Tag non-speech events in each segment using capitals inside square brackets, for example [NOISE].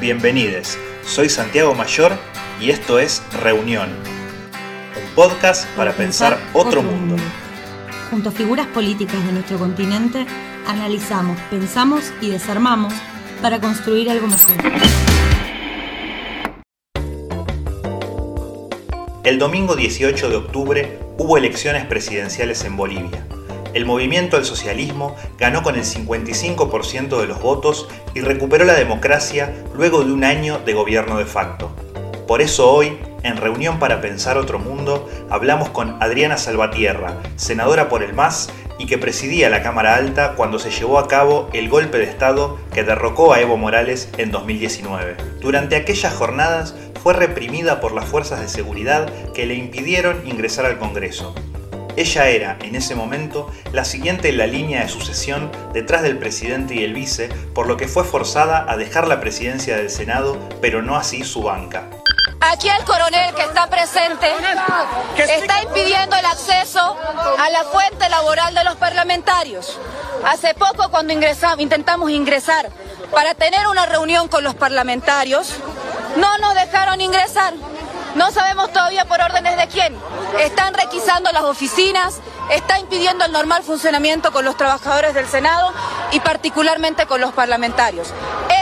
bienvenides. Soy Santiago Mayor y esto es Reunión, un podcast para, pensar, otro, mundo. mundo. Junto a figuras políticas de nuestro continente, analizamos, pensamos y desarmamos para construir algo mejor. El domingo 18 de octubre hubo elecciones presidenciales en Bolivia. El movimiento al socialismo ganó con el 55% de los votos y recuperó la democracia luego de un año de gobierno de facto. Por eso hoy, en Reunión para Pensar Otro Mundo, hablamos con Adriana Salvatierra, senadora por el MAS y que presidía la Cámara Alta cuando se llevó a cabo el golpe de Estado que derrocó a Evo Morales en 2019. Durante aquellas jornadas fue reprimida por las fuerzas de seguridad que le impidieron ingresar al Congreso. Ella era, en ese momento, la siguiente en la línea de sucesión detrás del presidente y el vice, por lo que fue forzada a dejar la presidencia del Senado, pero no así su banca. Aquí el coronel que está presente está impidiendo el acceso a la fuente laboral de los parlamentarios. Hace poco cuando intentamos ingresar para tener una reunión con los parlamentarios, no nos dejaron ingresar. No sabemos todavía por órdenes de quién. Están requisando las oficinas, está impidiendo el normal funcionamiento con los trabajadores del Senado y particularmente con los parlamentarios.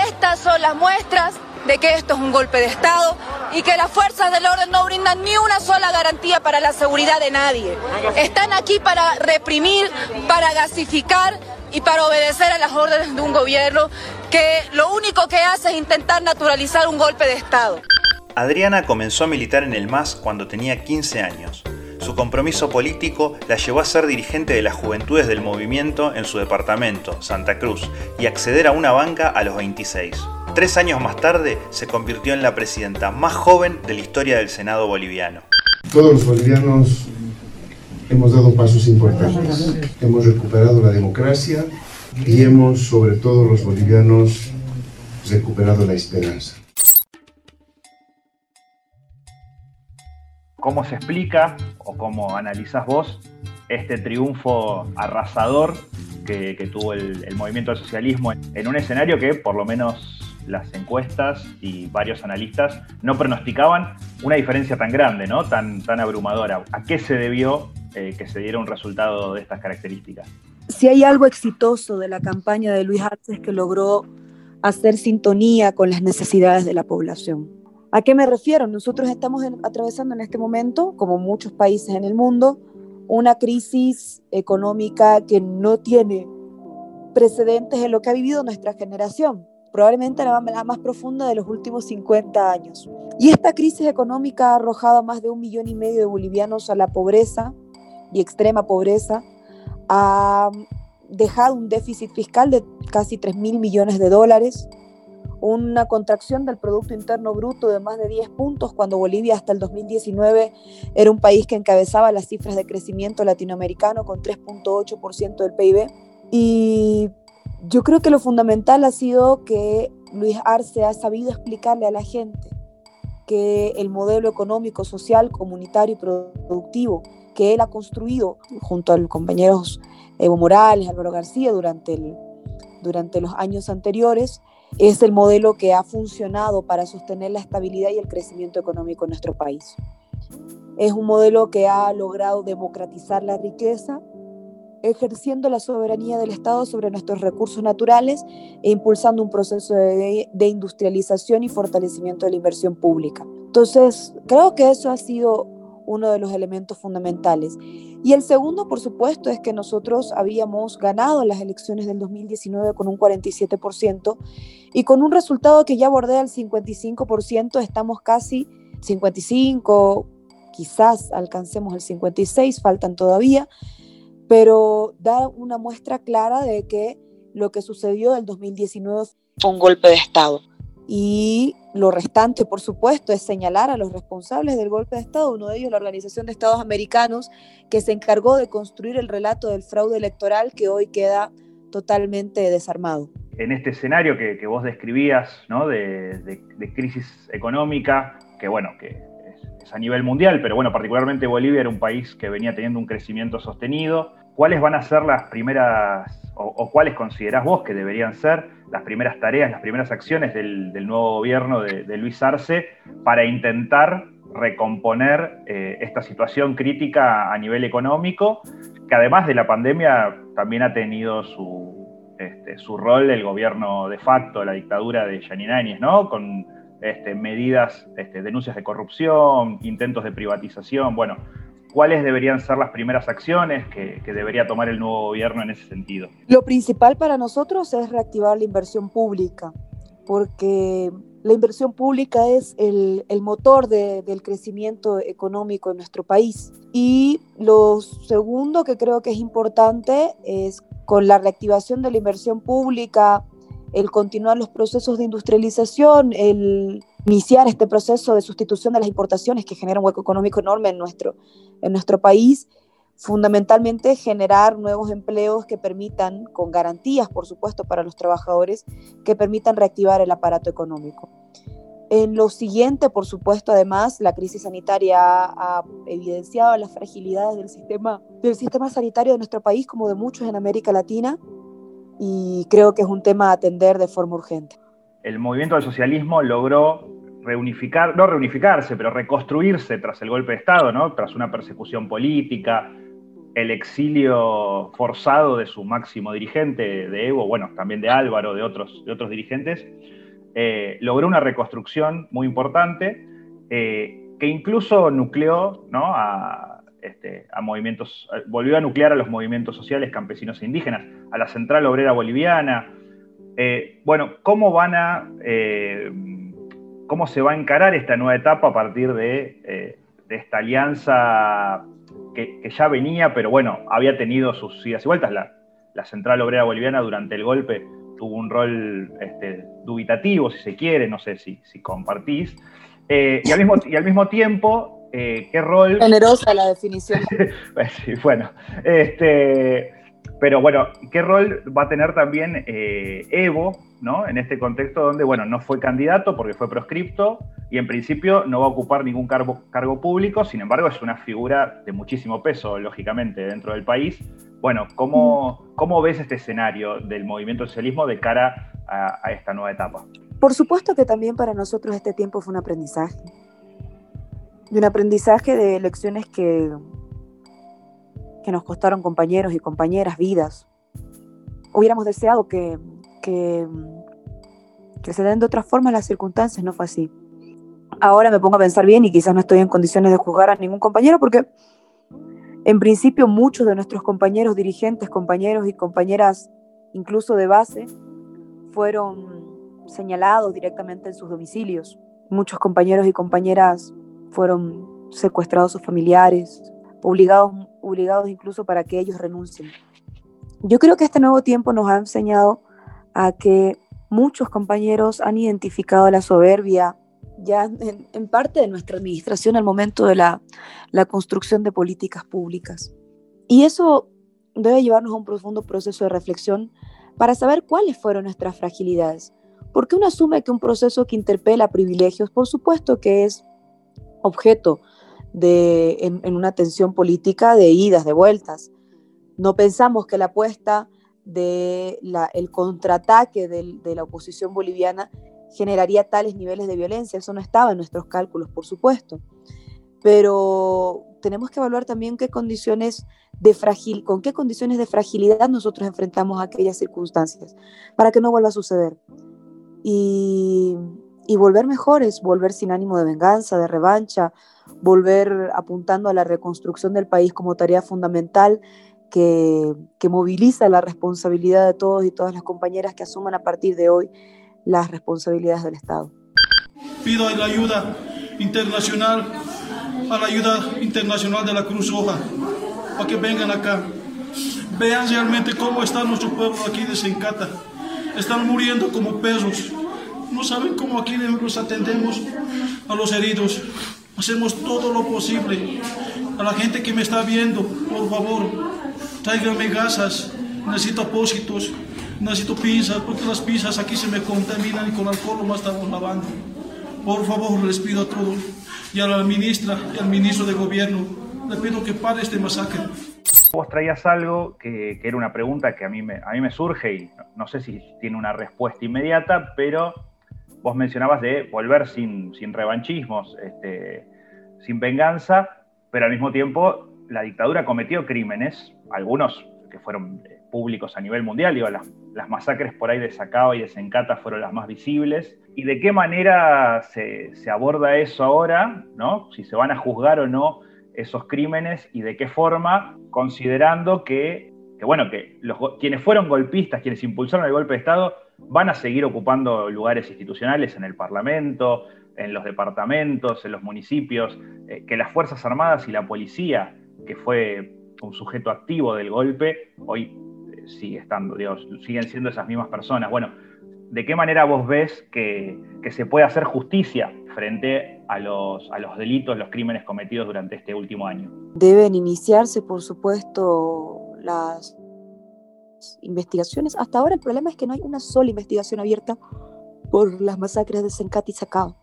Estas son las muestras de que esto es un golpe de Estado y que las fuerzas del orden no brindan ni una sola garantía para la seguridad de nadie. Están aquí para reprimir, para gasificar y para obedecer a las órdenes de un gobierno que lo único que hace es intentar naturalizar un golpe de Estado. Adriana comenzó a militar en el MAS cuando tenía 15 años. Su compromiso político la llevó a ser dirigente de las juventudes del movimiento en su departamento, Santa Cruz, y acceder a una banca a los 26. Tres años más tarde se convirtió en la presidenta más joven de la historia del Senado boliviano. Todos los bolivianos hemos dado pasos importantes. Hemos recuperado la democracia y hemos, sobre todo los bolivianos, recuperado la esperanza. ¿Cómo se explica o cómo analizás vos este triunfo arrasador que, tuvo el, movimiento del socialismo en un escenario que por lo menos las encuestas y varios analistas no pronosticaban una diferencia tan grande, ¿no? tan, tan abrumadora? ¿A qué se debió eh, que se diera un resultado de estas características? Si hay algo exitoso de la campaña de Luis Arce es que logró hacer sintonía con las necesidades de la población. ¿A qué me refiero? Nosotros estamos atravesando en este momento, como muchos países en el mundo, una crisis económica que no tiene precedentes en lo que ha vivido nuestra generación, probablemente la, más profunda de los últimos 50 años. Y esta crisis económica ha arrojado a más de un millón y medio de bolivianos a la pobreza y extrema pobreza, ha dejado un déficit fiscal de casi 3 mil millones de dólares, una contracción del Producto Interno Bruto de más de 10 puntos, cuando Bolivia hasta el 2019 era un país que encabezaba las cifras de crecimiento latinoamericano con 3.8% del PIB. Y yo creo que lo fundamental ha sido que Luis Arce ha sabido explicarle a la gente que el modelo económico, social, comunitario y productivo que él ha construido junto a los compañeros Evo Morales, Álvaro García durante, durante los años anteriores, es el modelo que ha funcionado para sostener la estabilidad y el crecimiento económico en nuestro país. Es un modelo que ha logrado democratizar la riqueza, ejerciendo la soberanía del Estado sobre nuestros recursos naturales e impulsando un proceso de, industrialización y fortalecimiento de la inversión pública. Entonces, creo que eso ha sido uno de los elementos fundamentales. Y el segundo, por supuesto, es que nosotros habíamos ganado las elecciones del 2019 con un 47% y con un resultado que ya bordea el 55%, estamos casi 55, quizás alcancemos el 56, faltan todavía, pero da una muestra clara de que lo que sucedió del 2019 fue un golpe de Estado. Y lo restante, por supuesto, es señalar a los responsables del golpe de Estado, uno de ellos la Organización de Estados Americanos, que se encargó de construir el relato del fraude electoral que hoy queda totalmente desarmado. En este escenario que, vos describías, ¿no? de, crisis económica, que bueno, que es, a nivel mundial, pero bueno, particularmente Bolivia era un país que venía teniendo un crecimiento sostenido, ¿cuáles van a ser las primeras, o, cuáles considerás vos que deberían ser las primeras tareas, las primeras acciones del, nuevo gobierno de, Luis Arce para intentar recomponer eh, esta situación crítica a nivel económico, que además de la pandemia también ha tenido su, este, su rol el gobierno de facto, la dictadura de Yanine Áñez, ¿no? Con este, medidas, este, denuncias de corrupción, intentos de privatización, bueno, ¿cuáles deberían ser las primeras acciones que, debería tomar el nuevo gobierno en ese sentido? Lo principal para nosotros es reactivar la inversión pública, porque la inversión pública es el, motor del crecimiento económico en nuestro país. Y lo segundo que creo que es importante es con la reactivación de la inversión pública, el continuar los procesos de industrialización, el iniciar este proceso de sustitución de las importaciones que genera un hueco económico enorme en nuestro, en nuestro país, fundamentalmente generar nuevos empleos que permitan, con garantías por supuesto para los trabajadores, que permitan reactivar el aparato económico. En lo siguiente, por supuesto, además, la crisis sanitaria ha, evidenciado las fragilidades del sistema, del sistema sanitario de nuestro país, como de muchos en América Latina, y creo que es un tema a atender de forma urgente. El movimiento del socialismo logró reunificar, no reunificarse, pero reconstruirse tras el golpe de Estado, ¿no? tras una persecución política, el exilio forzado de su máximo dirigente, de Evo, bueno, también de Álvaro, de otros, de otros dirigentes, eh, logró una reconstrucción muy importante eh, que incluso nucleó ¿no? a, este, a movimientos, volvió a nuclear a los movimientos sociales campesinos e indígenas, a la Central Obrera Boliviana. Eh, bueno, ¿cómo van a, eh, cómo se va a encarar esta nueva etapa a partir de, eh, esta alianza que, ya venía, pero bueno, había tenido sus idas y vueltas? La, Central Obrera Boliviana durante el golpe tuvo un rol este, dubitativo, si se quiere, no sé si, si compartís. y, al mismo, y al mismo tiempo qué rol... Generosa la definición. [LAUGHS] Sí, bueno, este, pero bueno, ¿qué rol va a tener también eh, Evo, ¿no? En este contexto donde, bueno, no fue candidato porque fue proscripto y en principio no va a ocupar ningún cargo, cargo público, sin embargo es una figura de muchísimo peso, lógicamente, dentro del país. Bueno, ¿cómo, cómo ves este escenario del movimiento socialismo de cara a esta nueva etapa? Por supuesto que también para nosotros este tiempo fue un aprendizaje de un aprendizaje de lecciones que, que nos costaron compañeros y compañeras vidas. Hubiéramos deseado que, que, que se den de otra forma las circunstancias, no fue así. Ahora me pongo a pensar bien y quizás no estoy en condiciones de juzgar a ningún compañero porque en principio muchos de nuestros compañeros dirigentes, compañeros y compañeras incluso de base, fueron señalados directamente en sus domicilios. Muchos compañeros y compañeras fueron secuestrados sus familiares, obligados, obligados incluso para que ellos renuncien. Yo creo que este nuevo tiempo nos ha enseñado a que muchos compañeros han identificado la soberbia ya en, parte de nuestra administración al momento de la, la construcción de políticas públicas. Y eso debe llevarnos a un profundo proceso de reflexión para saber cuáles fueron nuestras fragilidades. Porque uno asume que un proceso que interpela privilegios, por supuesto que es objeto de, en, una tensión política de idas, de vueltas. No pensamos que la apuesta del el contraataque de la oposición boliviana generaría tales niveles de violencia. Eso no estaba en nuestros cálculos, por supuesto. Pero tenemos que evaluar también qué condiciones de fragil, con qué condiciones de fragilidad nosotros enfrentamos aquellas circunstancias para que no vuelva a suceder. Y, y volver mejores, volver sin ánimo de venganza, de revancha, volver apuntando a la reconstrucción del país como tarea fundamental que, que, moviliza la responsabilidad de todos y todas las compañeras que asuman a partir de hoy las responsabilidades del Estado. Pido la ayuda internacional, a la ayuda internacional de la Cruz Roja, para que vengan acá, vean realmente cómo está nuestro pueblo aquí de Sencata. Están muriendo como perros no saben cómo aquí nosotros atendemos a los heridos. Hacemos todo lo posible. A la gente que me está viendo, por favor, tráiganme gasas. Necesito apósitos, necesito pinzas, porque las pinzas aquí se me contaminan y con alcohol más estamos lavando. Por favor, les pido a todos y a la ministra y al ministro de gobierno, les pido que pare este masacre. Vos traías algo que, era una pregunta que a mí, me, a mí me surge y no, sé si tiene una respuesta inmediata, pero vos mencionabas de volver sin, sin revanchismos, este, sin venganza, pero al mismo tiempo la dictadura cometió crímenes, algunos que fueron eh, públicos a nivel mundial, digo, las, las masacres por ahí de Sacao y de Sencata fueron las más visibles, y de qué manera se, se, aborda eso ahora, ¿no? si se van a juzgar o no esos crímenes y de qué forma, considerando que, que bueno, que los, quienes fueron golpistas, quienes impulsaron el golpe de Estado, van a seguir ocupando lugares institucionales en el Parlamento, en los departamentos, en los municipios, eh, que las Fuerzas Armadas y la policía, que fue un sujeto activo del golpe, hoy eh, sigue estando, Dios, siguen siendo esas mismas personas. Bueno, ¿de qué manera vos ves que, se puede hacer justicia frente a los, a los delitos, los crímenes cometidos durante este último año? Deben iniciarse, por supuesto, las investigaciones. Hasta ahora el problema es que no hay una sola investigación abierta por las masacres de Sencati y Sacao.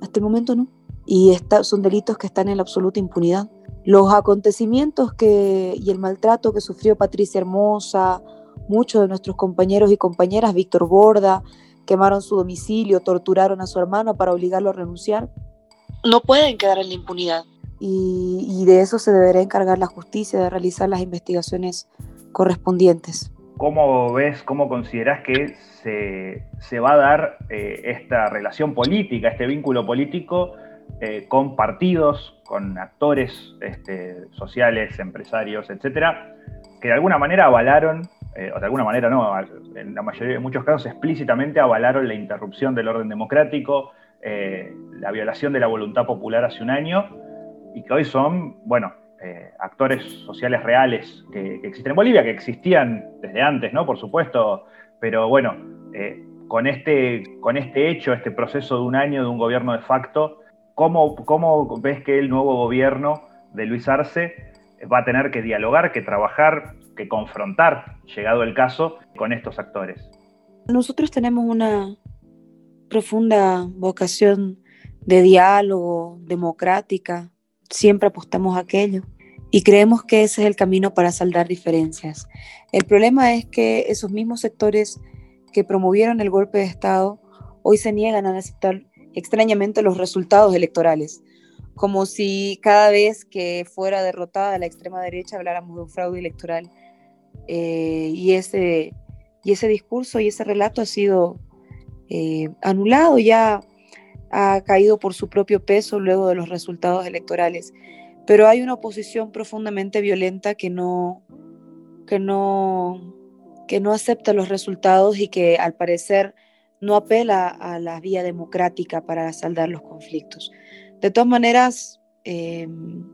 Hasta el momento no. Y son delitos que están en la absoluta impunidad. Los acontecimientos que, y el maltrato que sufrió Patricia Hermosa, muchos de nuestros compañeros y compañeras, Víctor Borda, quemaron su domicilio, torturaron a su hermano para obligarlo a renunciar, no pueden quedar en la impunidad. Y, y de eso se deberá encargar la justicia, de realizar las investigaciones correspondientes. ¿Cómo ves, cómo consideras que se, va a dar eh, esta relación política, este vínculo político eh, con partidos, con actores este, sociales, empresarios, etcétera, que de alguna manera avalaron, eh, o de alguna manera no, en la mayoría de muchos casos explícitamente avalaron la interrupción del orden democrático, la violación de la voluntad popular hace un año, y que hoy son, bueno, actores sociales reales que, que, existen en Bolivia, que existían desde antes, ¿no? Por supuesto, pero bueno, eh, con, este, con este hecho, este proceso de un año de un gobierno de facto, ¿cómo, ¿cómo ves que el nuevo gobierno de Luis Arce va a tener que dialogar, que trabajar, que confrontar, llegado el caso, con estos actores? Nosotros tenemos una profunda vocación de diálogo, democrática, siempre apostamos a aquello y creemos que ese es el camino para saldar diferencias. El problema es que esos mismos sectores que promovieron el golpe de Estado hoy se niegan a aceptar extrañamente los resultados electorales, como si cada vez que fuera derrotada la extrema derecha habláramos de un fraude electoral. Eh, y, ese, y ese discurso y ese relato ha sido eh, anulado, ya ha caído por su propio peso luego de los resultados electorales. Pero hay una oposición profundamente violenta que no, que no que no acepta los resultados y que al parecer no apela a la vía democrática para saldar los conflictos. De todas maneras, em,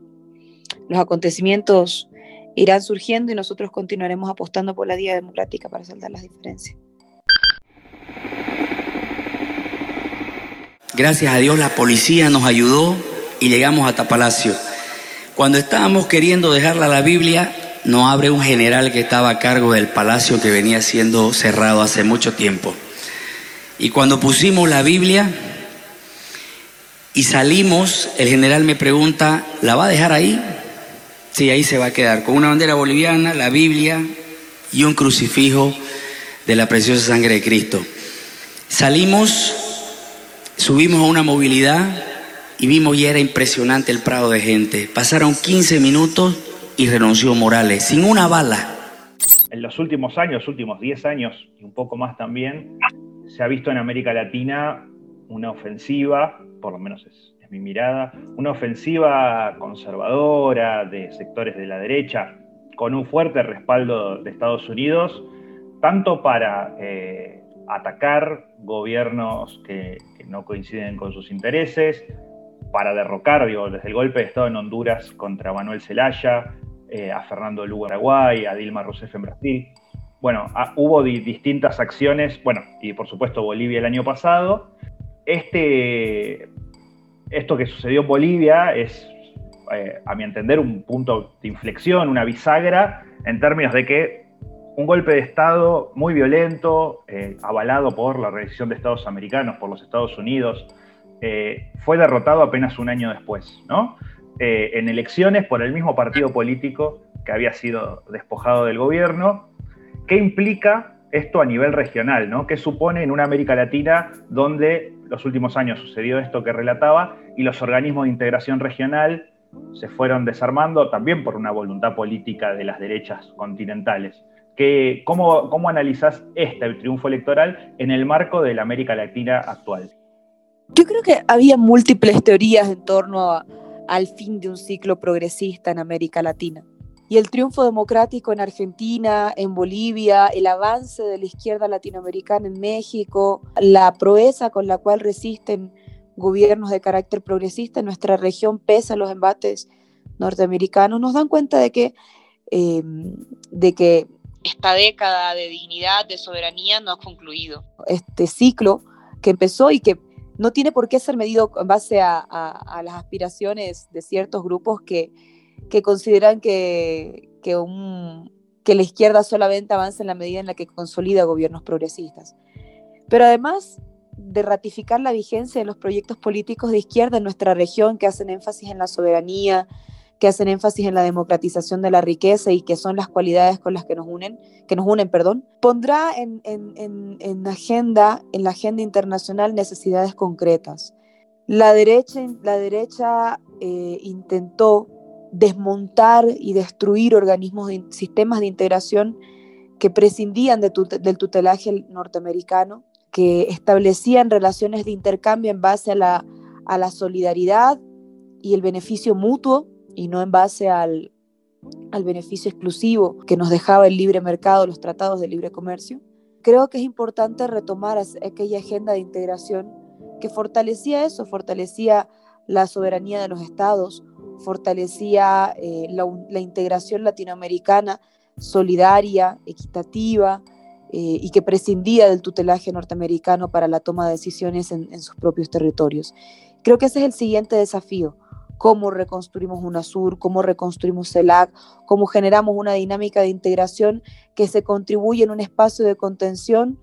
los acontecimientos irán surgiendo y nosotros continuaremos apostando por la vía democrática para saldar las diferencias. Gracias a Dios la policía nos ayudó y llegamos hasta Palacio. Cuando estábamos queriendo dejarla la Biblia, no abre un general que estaba a cargo del palacio que venía siendo cerrado hace mucho tiempo. Y cuando pusimos la Biblia y salimos, el general me pregunta, ¿la va a dejar ahí? Sí, ahí se va a quedar, con una bandera boliviana, la Biblia y un crucifijo de la preciosa sangre de Cristo. Salimos, subimos a una movilidad y vimos y era impresionante el prado de gente. Pasaron 15 minutos y renunció Morales, sin una bala. En los últimos años, últimos 10 años y un poco más también, se ha visto en América Latina una ofensiva, por lo menos es, mi mirada, una ofensiva conservadora de sectores de la derecha, con un fuerte respaldo de Estados Unidos, tanto para eh, atacar gobiernos que, que, no coinciden con sus intereses, para derrocar, digo, desde el golpe de Estado en Honduras contra Manuel Zelaya, eh, a Fernando Lugo en a Dilma Rousseff en Brasil. Bueno, ah, hubo distintas acciones, bueno, y por supuesto Bolivia el año pasado. Este, esto que sucedió en Bolivia es, eh, a mi entender, un punto de inflexión, una bisagra, en términos de que un golpe de Estado muy violento, eh, avalado por la Organización de Estados Americanos, por los Estados Unidos, fue derrotado apenas un año después, ¿no? Eh, en elecciones por el mismo partido político que había sido despojado del gobierno. ¿Qué implica esto a nivel regional? ¿no? ¿Qué supone en una América Latina donde los últimos años sucedió esto que relataba y los organismos de integración regional se fueron desarmando también por una voluntad política de las derechas continentales? ¿Qué, cómo, ¿Cómo analizás este triunfo electoral en el marco de la América Latina actual? Yo creo que había múltiples teorías en torno al fin de un ciclo progresista en América Latina y el triunfo democrático en Argentina, en Bolivia, el avance de la izquierda latinoamericana en México, la proeza con la cual resisten gobiernos de carácter progresista en nuestra región pese a los embates norteamericanos, nos dan cuenta de que, em, de que esta década de dignidad, de soberanía no ha concluido. Este ciclo que empezó y que no tiene por qué ser medido en base a, las aspiraciones de ciertos grupos que, que consideran que, que la izquierda solamente avanza en la medida en la que consolida gobiernos progresistas. Pero además de ratificar la vigencia de los proyectos políticos de izquierda en nuestra región que hacen énfasis en la soberanía, que hacen énfasis en la democratización de la riqueza y que son las cualidades con las que nos unen, que nos unen, perdón, pondrá en, en, en, agenda, en la agenda internacional necesidades concretas. La derecha, la derecha eh, intentó desmontar y destruir organismos, de, sistemas de integración que prescindían de del tutelaje norteamericano, que establecían relaciones de intercambio en base a la, a la solidaridad y el beneficio mutuo y no en base al, al beneficio exclusivo que nos dejaba el libre mercado, los tratados de libre comercio. Creo que es importante retomar aquella agenda de integración que fortalecía eso, fortalecía la soberanía de los estados, fortalecía eh, la, integración latinoamericana solidaria, equitativa eh, y que prescindía del tutelaje norteamericano para la toma de decisiones en, sus propios territorios. Creo que ese es el siguiente desafío, cómo reconstruimos UNASUR, cómo reconstruimos CELAC, cómo generamos una dinámica de integración que se contribuye en un espacio de contención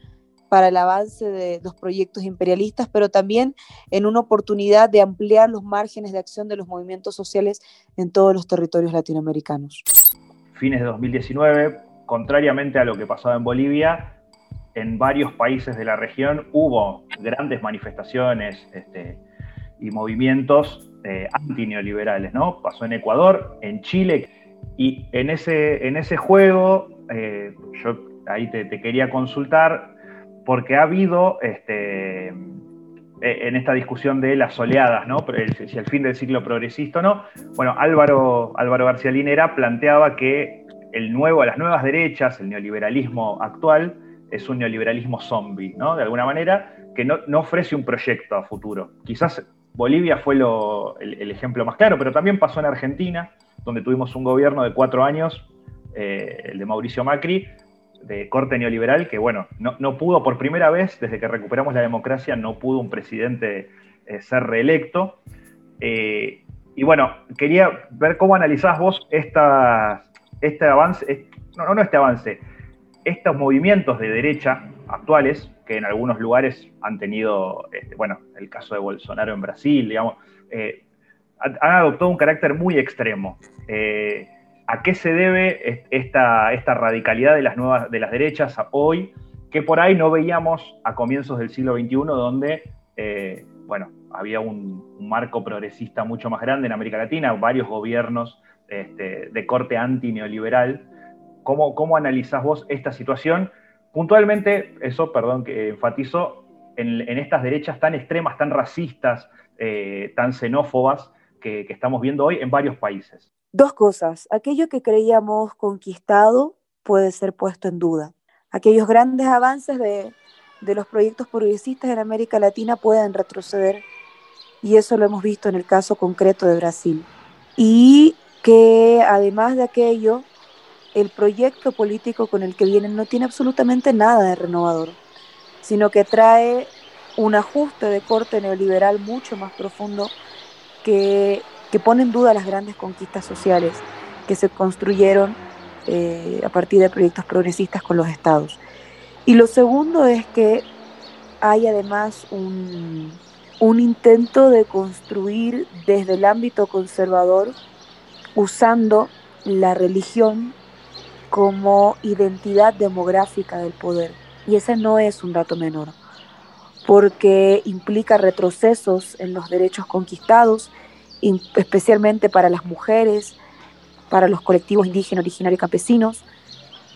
para el avance de los proyectos imperialistas, pero también en una oportunidad de ampliar los márgenes de acción de los movimientos sociales en todos los territorios latinoamericanos. Fines de 2019, contrariamente a lo que pasaba en Bolivia, en varios países de la región hubo grandes manifestaciones este, y movimientos eh, antineoliberales, ¿no? Pasó en Ecuador, en Chile, y en ese, en ese juego, eh, yo ahí te, quería consultar, porque ha habido este, e, en esta discusión de las oleadas, ¿no? si el fin del ciclo progresista o no, bueno, Álvaro, Álvaro García Linera planteaba que el nuevo, las nuevas derechas, el neoliberalismo actual, es un neoliberalismo zombie, ¿no? De alguna manera, que no, ofrece un proyecto a futuro. Quizás Bolivia fue el, ejemplo más claro, pero también pasó en Argentina, donde tuvimos un gobierno de cuatro años, eh, el de Mauricio Macri, de corte neoliberal que, bueno, no, pudo por primera vez, desde que recuperamos la democracia, no pudo un presidente eh, ser reelecto. Eh, y bueno, quería ver cómo analizás vos este avance, no, no este avance, estos movimientos de derecha actuales, que en algunos lugares han tenido, este, bueno, el caso de Bolsonaro en Brasil, digamos, eh, han adoptado un carácter muy extremo. ¿A qué se debe esta, esta radicalidad de las, nuevas, de las derechas hoy, que por ahí no veíamos a comienzos del siglo XXI, donde, eh, bueno, había un, marco progresista mucho más grande en América Latina, varios gobiernos este, de corte anti-neoliberal. ¿Cómo, ¿Cómo analizás vos esta situación? Puntualmente, eso, perdón, que enfatizo, en, estas derechas tan extremas, tan racistas, eh, tan xenófobas que estamos viendo hoy en varios países. Dos cosas. Aquello que creíamos conquistado puede ser puesto en duda. Aquellos grandes avances de, los proyectos progresistas en América Latina pueden retroceder y eso lo hemos visto en el caso concreto de Brasil. Y que además de aquello, el proyecto político con el que vienen no tiene absolutamente nada de renovador, sino que trae un ajuste de corte neoliberal mucho más profundo que que pone en duda las grandes conquistas sociales que se construyeron eh, a partir de proyectos progresistas con los estados. Y lo segundo es que hay además un, un intento de construir desde el ámbito conservador, usando la religión como identidad demográfica del poder. Y ese no es un dato menor, porque implica retrocesos en los derechos conquistados, especialmente para las mujeres, para los colectivos indígenas, originarios campesinos,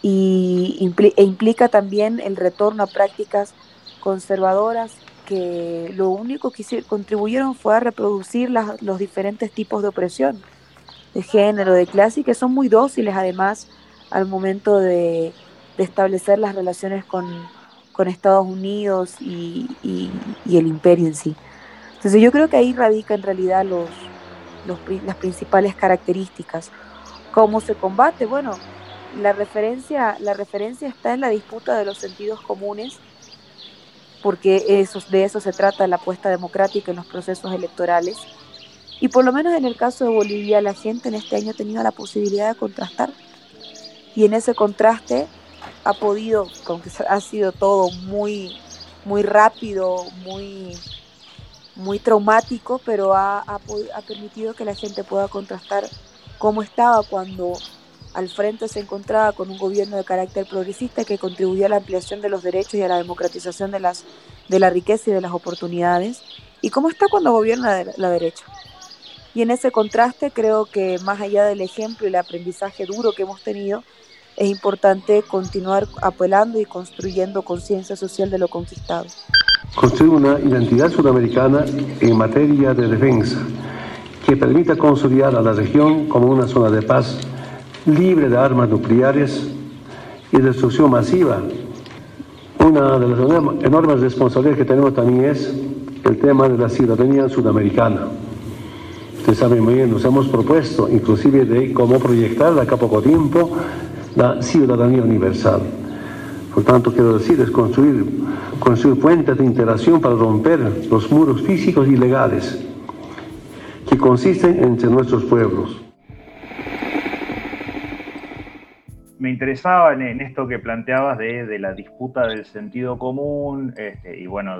y e implica también el retorno a prácticas conservadoras que lo único que contribuyeron fue a reproducir los diferentes tipos de opresión, de género, de clase, y que son muy dóciles además al momento de, establecer las relaciones con, Estados Unidos y, el imperio en sí. Entonces yo creo que ahí radica en realidad los, las principales características. ¿Cómo se combate? Bueno, la referencia, la referencia está en la disputa de los sentidos comunes, porque eso, de eso se trata la apuesta democrática en los procesos electorales. Y por lo menos en el caso de Bolivia, la gente en este año ha tenido la posibilidad de contrastar. Y en ese contraste ha podido, aunque ha sido todo muy, muy rápido, muy, muy traumático, pero ha, permitido que la gente pueda contrastar cómo estaba cuando al frente se encontraba con un gobierno de carácter progresista que contribuía a la ampliación de los derechos y a la democratización de, de la riqueza y de las oportunidades, y cómo está cuando gobierna la derecha. Y en ese contraste creo que más allá del ejemplo y el aprendizaje duro que hemos tenido, es importante continuar apelando y construyendo conciencia social de lo conquistado. Construir una identidad sudamericana en materia de defensa que permita consolidar a la región como una zona de paz libre de armas nucleares y destrucción masiva. Una de las enormes responsabilidades que tenemos también es el tema de la ciudadanía sudamericana. Ustedes saben muy bien, nos hemos propuesto inclusive de cómo proyectar de acá poco tiempo la ciudadanía universal. Por tanto, quiero decir, es construir, construir puentes de interacción para romper los muros físicos y legales que consisten entre nuestros pueblos. me interesaba en, esto que planteabas de, la disputa del sentido común este, y bueno,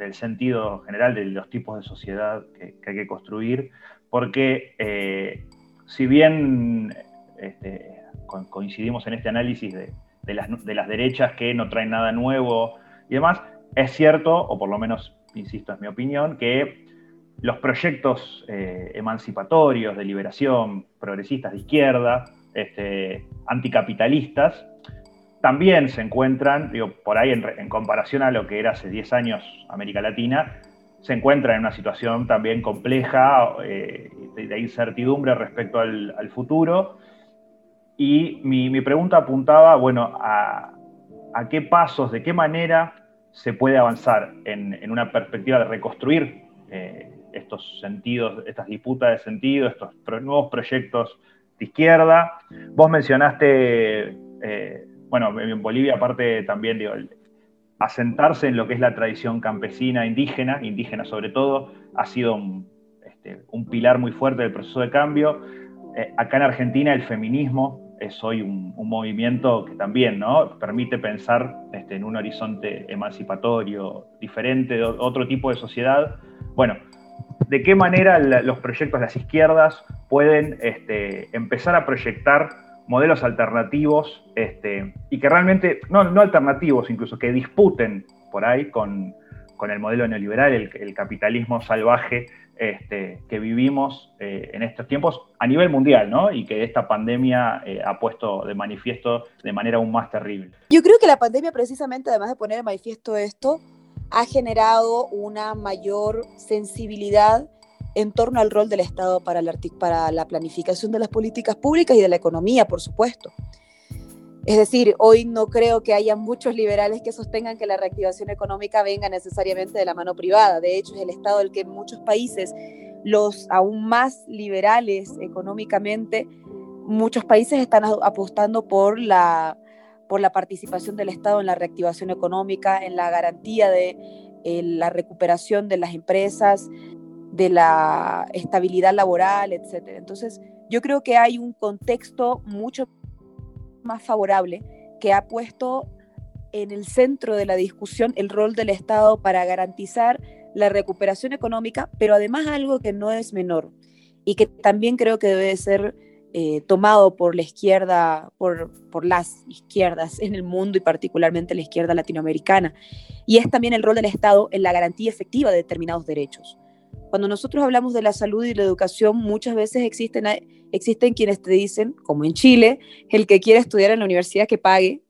del sentido general de los tipos de sociedad que, hay que construir, porque eh, si bien este, coincidimos en este análisis de, las, derechas que no traen nada nuevo y demás, es cierto, o por lo menos, insisto, es mi opinión, que los proyectos eh, emancipatorios, de liberación, progresistas de izquierda, este, anticapitalistas, también se encuentran, digo, por ahí en, comparación a lo que era hace 10 años América Latina, se encuentra en una situación también compleja eh, de, incertidumbre respecto al, futuro. Y mi, pregunta apuntaba, bueno, a, qué pasos, de qué manera se puede avanzar en, una perspectiva de reconstruir eh, estos sentidos, estas disputas de sentido, estos nuevos proyectos izquierda. Vos mencionaste, eh, bueno, en Bolivia aparte también, digo, asentarse en lo que es la tradición campesina, indígena, indígena sobre todo, ha sido un, este, pilar muy fuerte del proceso de cambio. Eh, acá en Argentina el feminismo es hoy un, movimiento que también ¿no? permite pensar este, en un horizonte emancipatorio diferente, otro tipo de sociedad. Bueno, ¿de qué manera los proyectos de las izquierdas pueden este, empezar a proyectar modelos alternativos este, y que realmente, no, no, alternativos incluso, que disputen por ahí con, el modelo neoliberal, el, capitalismo salvaje este, que vivimos eh, en estos tiempos a nivel mundial, ¿no? Y que esta pandemia eh, ha puesto de manifiesto de manera aún más terrible. Yo creo que la pandemia precisamente, además de poner de manifiesto esto, ha generado una mayor sensibilidad en torno al rol del Estado para la, para la planificación de las políticas públicas y de la economía, por supuesto. Es decir, hoy no creo que haya muchos liberales que sostengan que la reactivación económica venga necesariamente de la mano privada. De hecho, es el Estado el que en muchos países, los aún más liberales económicamente, muchos países están apostando por la, por la participación del Estado en la reactivación económica, en la garantía de la recuperación de las empresas, de la estabilidad laboral, etc. Entonces, yo creo que hay un contexto mucho más favorable que ha puesto en el centro de la discusión el rol del Estado para garantizar la recuperación económica, pero además algo que no es menor y que también creo que debe ser eh, tomado por la izquierda, por, por las izquierdas en el mundo y particularmente la izquierda latinoamericana. Y es también el rol del Estado en la garantía efectiva de determinados derechos. Cuando nosotros hablamos de la salud y la educación, muchas veces existen, existen quienes te dicen, como en Chile, el que quiere estudiar en la universidad que pague,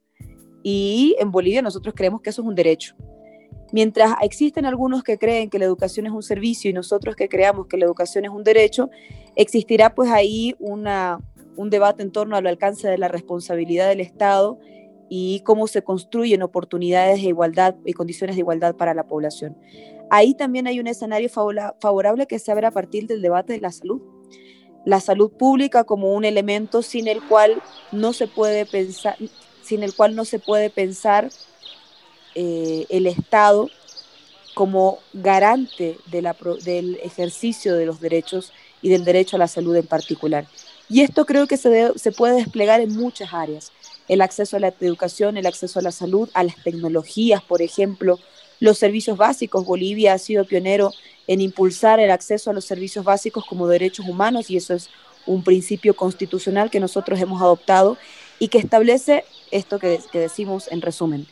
y en Bolivia nosotros creemos que eso es un derecho. Mientras existen algunos que creen que la educación es un servicio y nosotros que creamos que la educación es un derecho, existirá pues ahí una, un debate en torno al alcance de la responsabilidad del Estado y cómo se construyen oportunidades de igualdad y condiciones de igualdad para la población. Ahí también hay un escenario favorable que se abre a partir del debate de la salud. La salud pública como un elemento sin el cual no se puede pensar, sin el cual no se puede pensar eh, el Estado como garante del ejercicio de los derechos y del derecho a la salud en particular. Y esto creo que se, se puede desplegar en muchas áreas. El acceso a la educación, el acceso a la salud, a las tecnologías, por ejemplo, los servicios básicos. Bolivia ha sido pionero en impulsar el acceso a los servicios básicos como derechos humanos y eso es un principio constitucional que nosotros hemos adoptado y que establece esto que, que decimos en resumen,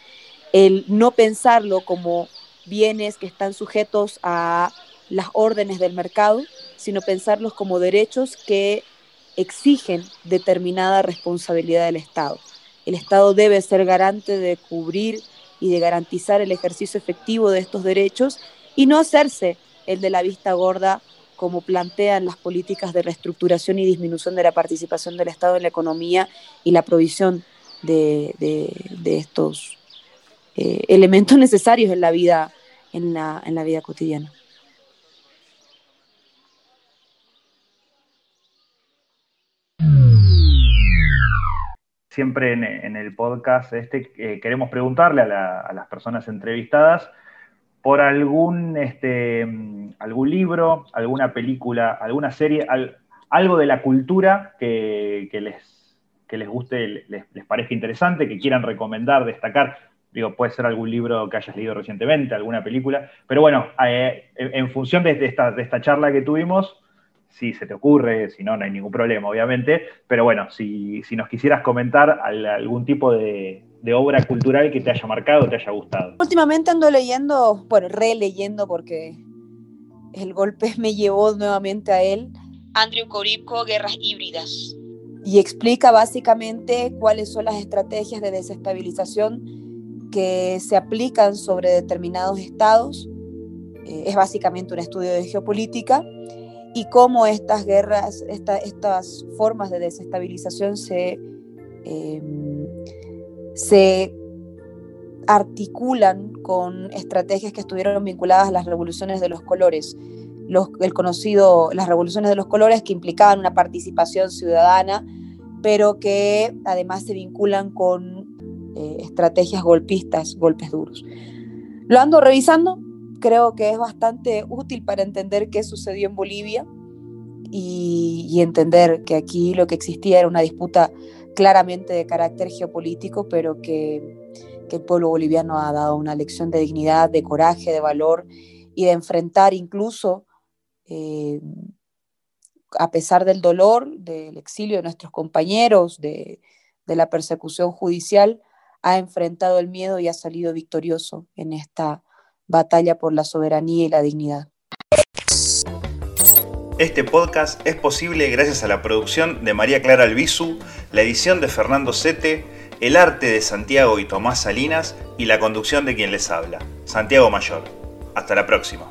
el no pensarlo como bienes que están sujetos a las órdenes del mercado, sino pensarlos como derechos que exigen determinada responsabilidad del Estado. El Estado debe ser garante de cubrir y de garantizar el ejercicio efectivo de estos derechos y no hacerse el de la vista gorda como plantean las políticas de reestructuración y disminución de la participación del Estado en la economía y la provisión de, estos eh, elementos [LAUGHS] necesarios en la vida, en la, en la vida cotidiana. Siempre en, el podcast este eh, queremos preguntarle a, las personas entrevistadas por algún, este, algún libro, alguna película, alguna serie, algo de la cultura que, les, que les guste, les, les parezca interesante, que quieran recomendar, destacar Digo, puede ser algún libro que hayas leído recientemente, alguna película. Pero bueno, eh, en función de esta, de esta charla que tuvimos, si se te ocurre, si no, no hay ningún problema, obviamente. Pero bueno, si, nos quisieras comentar algún tipo de, obra cultural que te haya marcado, te haya gustado. Últimamente ando leyendo, bueno, releyendo porque el golpe [LAUGHS] me llevó nuevamente a él. Andrew Koripko, Guerras Híbridas. Y explica básicamente cuáles son las estrategias de desestabilización que se aplican sobre determinados estados. Eh, es básicamente un estudio de geopolítica y cómo estas guerras, estas formas de desestabilización se, em, se articulan con estrategias que estuvieron vinculadas a las revoluciones de los colores. El conocido, las revoluciones de los colores que implicaban una participación ciudadana, pero que además se vinculan con eh, estrategias golpistas, golpes duros. Lo ando revisando, creo que es bastante útil para entender qué sucedió en Bolivia y, entender que aquí lo que existía era una disputa claramente de carácter geopolítico, pero que, el pueblo boliviano ha dado una lección de dignidad, de coraje, de valor y de enfrentar incluso, eh, a pesar del dolor, del exilio de nuestros compañeros, de, de la persecución judicial, ha enfrentado el miedo y ha salido victorioso en esta batalla por la soberanía y la dignidad. Este podcast es posible gracias a la producción de María Clara Albizu, la edición de Fernando Sete, el arte de Santiago y Tomás Salinas y la conducción de quien les habla, Santiago Mayor. Hasta la próxima.